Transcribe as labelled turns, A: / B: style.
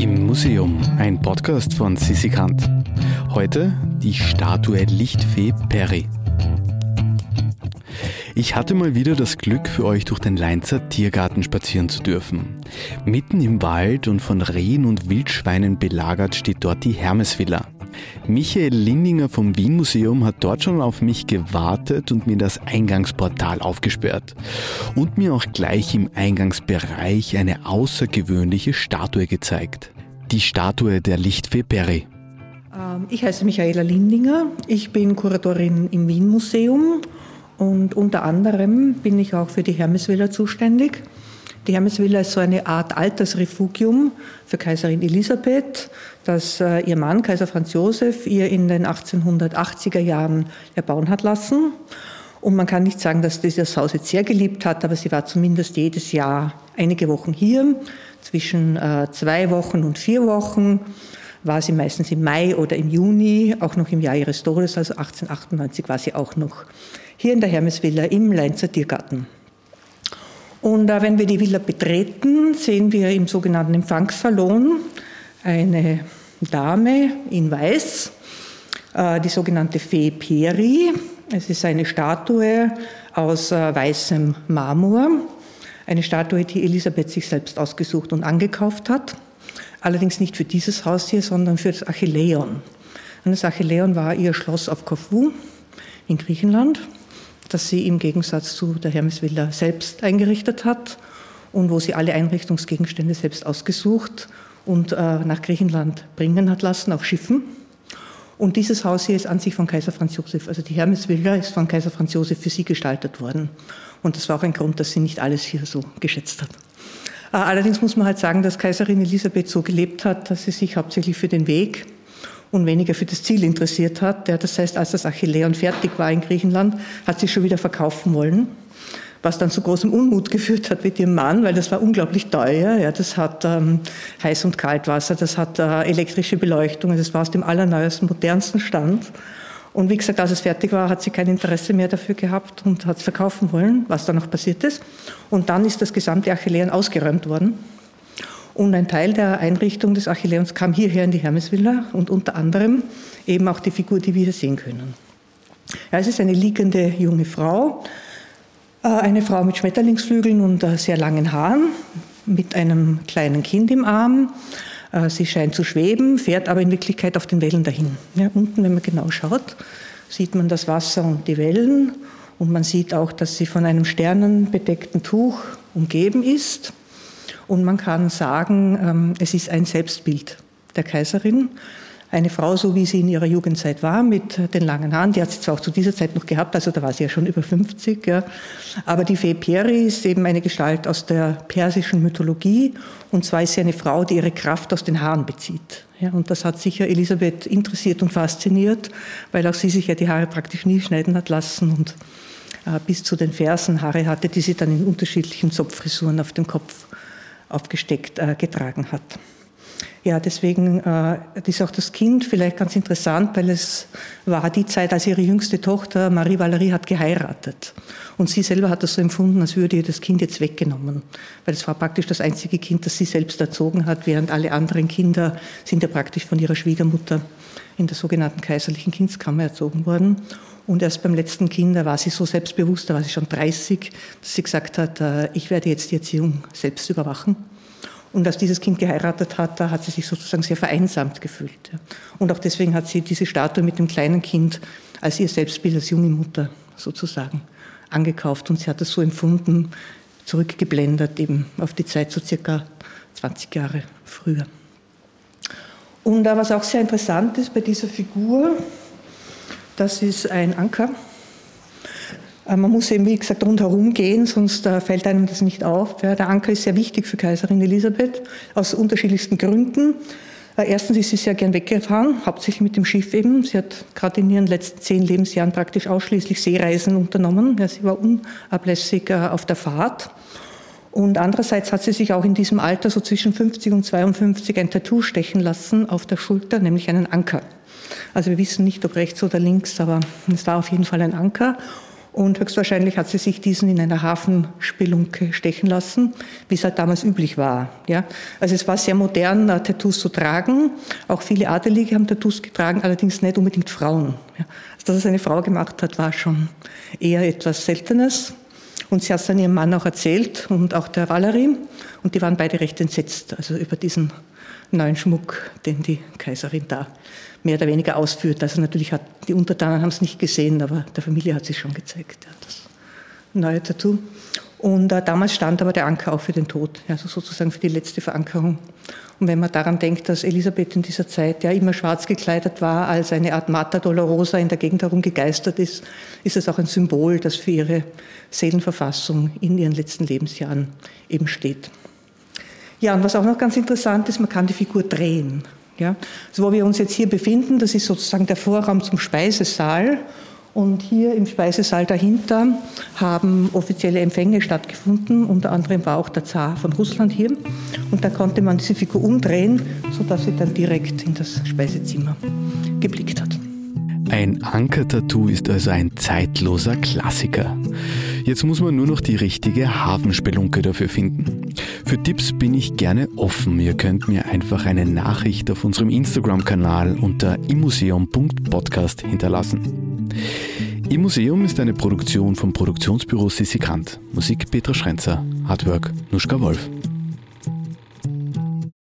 A: Im Museum, ein Podcast von Sissi Kant. Heute die Statue Lichtfee Perry. Ich hatte mal wieder das Glück, für euch durch den Leinzer Tiergarten spazieren zu dürfen. Mitten im Wald und von Rehen und Wildschweinen belagert steht dort die Hermesvilla. Michael Lindinger vom Wien Museum hat dort schon auf mich gewartet und mir das Eingangsportal aufgesperrt. Und mir auch gleich im Eingangsbereich eine außergewöhnliche Statue gezeigt. Die Statue der Lichtfee Perry.
B: Ähm, ich heiße Michaela Lindinger. Ich bin Kuratorin im Wien Museum und unter anderem bin ich auch für die Hermesvilla zuständig. Die Hermesvilla ist so eine Art Altersrefugium für Kaiserin Elisabeth, das äh, ihr Mann, Kaiser Franz Josef, ihr in den 1880er Jahren erbauen hat lassen. Und man kann nicht sagen, dass dieses Haus jetzt sehr geliebt hat, aber sie war zumindest jedes Jahr einige Wochen hier. Zwischen äh, zwei Wochen und vier Wochen war sie meistens im Mai oder im Juni, auch noch im Jahr ihres Todes, also 1898 war sie auch noch hier in der Hermesvilla im Leinzer Tiergarten. Und äh, wenn wir die Villa betreten, sehen wir im sogenannten Empfangssalon eine Dame in Weiß, äh, die sogenannte Fee Peri. Es ist eine Statue aus äh, weißem Marmor, eine Statue, die Elisabeth sich selbst ausgesucht und angekauft hat. Allerdings nicht für dieses Haus hier, sondern für das Achilleon. Und das Achilleon war ihr Schloss auf Korfu in Griechenland das sie im Gegensatz zu der Hermesvilla selbst eingerichtet hat und wo sie alle Einrichtungsgegenstände selbst ausgesucht und äh, nach Griechenland bringen hat lassen auf Schiffen. Und dieses Haus hier ist an sich von Kaiser Franz Josef, also die Hermesvilla ist von Kaiser Franz Josef für sie gestaltet worden. Und das war auch ein Grund, dass sie nicht alles hier so geschätzt hat. Äh, allerdings muss man halt sagen, dass Kaiserin Elisabeth so gelebt hat, dass sie sich hauptsächlich für den Weg und weniger für das Ziel interessiert hat. Das heißt, als das Achilleon fertig war in Griechenland, hat sie schon wieder verkaufen wollen, was dann zu großem Unmut geführt hat mit ihrem Mann, weil das war unglaublich teuer. Ja, das hat ähm, Heiß- und Kaltwasser, das hat äh, elektrische Beleuchtung, das war aus dem allerneuesten, modernsten Stand. Und wie gesagt, als es fertig war, hat sie kein Interesse mehr dafür gehabt und hat es verkaufen wollen, was dann noch passiert ist. Und dann ist das gesamte Achilleon ausgeräumt worden. Und ein Teil der Einrichtung des Achilleons kam hierher in die Hermesvilla und unter anderem eben auch die Figur, die wir hier sehen können. Ja, es ist eine liegende junge Frau, äh, eine Frau mit Schmetterlingsflügeln und äh, sehr langen Haaren, mit einem kleinen Kind im Arm. Äh, sie scheint zu schweben, fährt aber in Wirklichkeit auf den Wellen dahin. Ja, unten, wenn man genau schaut, sieht man das Wasser und die Wellen und man sieht auch, dass sie von einem sternenbedeckten Tuch umgeben ist. Und man kann sagen, ähm, es ist ein Selbstbild der Kaiserin. Eine Frau, so wie sie in ihrer Jugendzeit war, mit den langen Haaren, die hat sie zwar auch zu dieser Zeit noch gehabt, also da war sie ja schon über 50, ja. aber die Fee Peri ist eben eine Gestalt aus der persischen Mythologie und zwar ist sie eine Frau, die ihre Kraft aus den Haaren bezieht. Ja, und das hat sicher Elisabeth interessiert und fasziniert, weil auch sie sich ja die Haare praktisch nie schneiden hat lassen und äh, bis zu den Fersen Haare hatte, die sie dann in unterschiedlichen Zopffrisuren auf dem Kopf aufgesteckt äh, getragen hat. Ja, deswegen äh, ist auch das Kind vielleicht ganz interessant, weil es war die Zeit, als ihre jüngste Tochter Marie Valerie hat geheiratet. Und sie selber hat das so empfunden, als würde ihr das Kind jetzt weggenommen. Weil es war praktisch das einzige Kind, das sie selbst erzogen hat, während alle anderen Kinder sind ja praktisch von ihrer Schwiegermutter in der sogenannten kaiserlichen Kindskammer erzogen worden. Und erst beim letzten Kind, da war sie so selbstbewusst, da war sie schon 30, dass sie gesagt hat, äh, ich werde jetzt die Erziehung selbst überwachen. Und als dieses Kind geheiratet hat, da hat sie sich sozusagen sehr vereinsamt gefühlt. Und auch deswegen hat sie diese Statue mit dem kleinen Kind als ihr Selbstbild als junge Mutter sozusagen angekauft. Und sie hat es so empfunden, zurückgeblendet eben auf die Zeit so circa 20 Jahre früher. Und was auch sehr interessant ist bei dieser Figur, das ist ein Anker. Äh, man muss eben, wie gesagt, rundherum gehen, sonst äh, fällt einem das nicht auf. Der Anker ist sehr wichtig für Kaiserin Elisabeth aus unterschiedlichsten Gründen. Äh, erstens ist sie sehr gern weggefahren, hauptsächlich mit dem Schiff eben. Sie hat gerade in ihren letzten zehn Lebensjahren praktisch ausschließlich Seereisen unternommen. Ja, sie war unablässig auf der Fahrt. Und andererseits hat sie sich auch in diesem Alter, so zwischen 50 und 52, ein Tattoo stechen lassen auf der Schulter, nämlich einen Anker. Also wir wissen nicht, ob rechts oder links, aber es war auf jeden Fall ein Anker. Und höchstwahrscheinlich hat sie sich diesen in einer Hafenspelunke stechen lassen, wie es halt damals üblich war. Ja? Also es war sehr modern, Tattoos zu tragen. Auch viele Adelige haben Tattoos getragen, allerdings nicht unbedingt Frauen. Ja? Also dass es eine Frau gemacht hat, war schon eher etwas Seltenes. Und sie hat es dann ihrem Mann auch erzählt und auch der Valerie. Und die waren beide recht entsetzt, also über diesen neuen Schmuck, den die Kaiserin da mehr oder weniger ausführt. Also natürlich hat die Untertanen haben es nicht gesehen, aber der Familie hat sich schon gezeigt, ja, das neue Tattoo. Und äh, damals stand aber der Anker auch für den Tod, also sozusagen für die letzte Verankerung. Und wenn man daran denkt, dass Elisabeth in dieser Zeit ja immer schwarz gekleidet war, als eine Art Mater Dolorosa in der Gegend herum gegeistert ist, ist es auch ein Symbol, das für ihre Seelenverfassung in ihren letzten Lebensjahren eben steht. Ja, und was auch noch ganz interessant ist, man kann die Figur drehen. Ja, also wo wir uns jetzt hier befinden, das ist sozusagen der Vorraum zum Speisesaal. Und hier im Speisesaal dahinter haben offizielle Empfänge stattgefunden. Unter anderem war auch der Zar von Russland hier. Und da konnte man diese Figur umdrehen, sodass sie dann direkt in das Speisezimmer geblickt hat.
A: Ein Anker-Tattoo ist also ein zeitloser Klassiker. Jetzt muss man nur noch die richtige Hafenspelunke dafür finden. Für Tipps bin ich gerne offen. Ihr könnt mir einfach eine Nachricht auf unserem Instagram-Kanal unter immuseum.podcast hinterlassen. Im Museum ist eine Produktion vom Produktionsbüro Sissi Musik Petra Schrenzer. Artwork Nuschka Wolf.